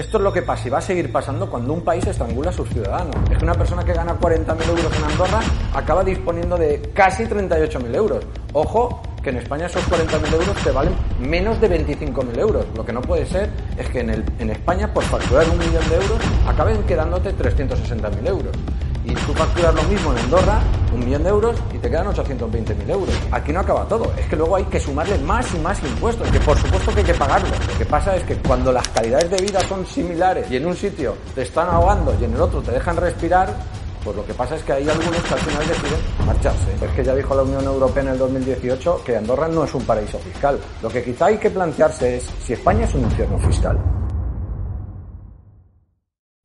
Esto es lo que pasa y va a seguir pasando cuando un país estrangula a sus ciudadanos. Es que una persona que gana 40.000 euros en Andorra acaba disponiendo de casi 38.000 euros. Ojo, que en España esos 40.000 euros te valen menos de 25.000 euros. Lo que no puede ser es que en, el, en España, por facturar un millón de euros, acaben quedándote 360.000 euros. Y tú facturas lo mismo en Andorra, un millón de euros, y te quedan 820.000 euros. Aquí no acaba todo. Es que luego hay que sumarle más y más impuestos, que por supuesto que hay que pagarlos. Lo que pasa es que cuando las calidades de vida son similares y en un sitio te están ahogando y en el otro te dejan respirar, pues lo que pasa es que hay algunos que al final deciden marcharse. Es que ya dijo la Unión Europea en el 2018 que Andorra no es un paraíso fiscal. Lo que quizá hay que plantearse es si España es un infierno fiscal.